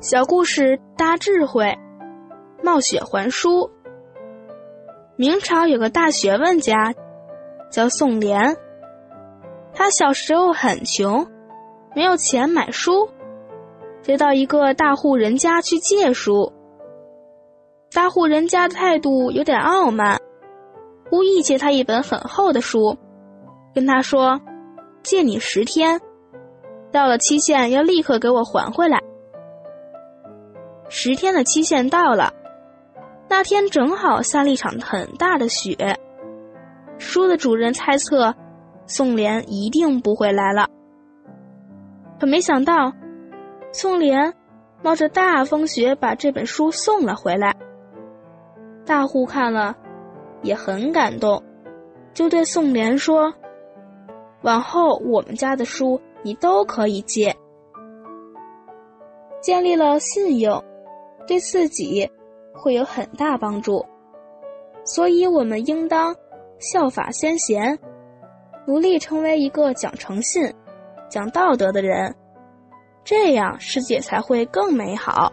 小故事大智慧，冒雪还书。明朝有个大学问家，叫宋濂。他小时候很穷，没有钱买书，就到一个大户人家去借书。大户人家的态度有点傲慢，故意借他一本很厚的书，跟他说：“借你十天，到了期限要立刻给我还回来。”十天的期限到了，那天正好下了一场很大的雪。书的主人猜测宋濂一定不会来了，可没想到宋濂冒着大风雪把这本书送了回来。大户看了也很感动，就对宋濂说：“往后我们家的书你都可以借。”建立了信用。对自己会有很大帮助，所以我们应当效法先贤，努力成为一个讲诚信、讲道德的人，这样世界才会更美好。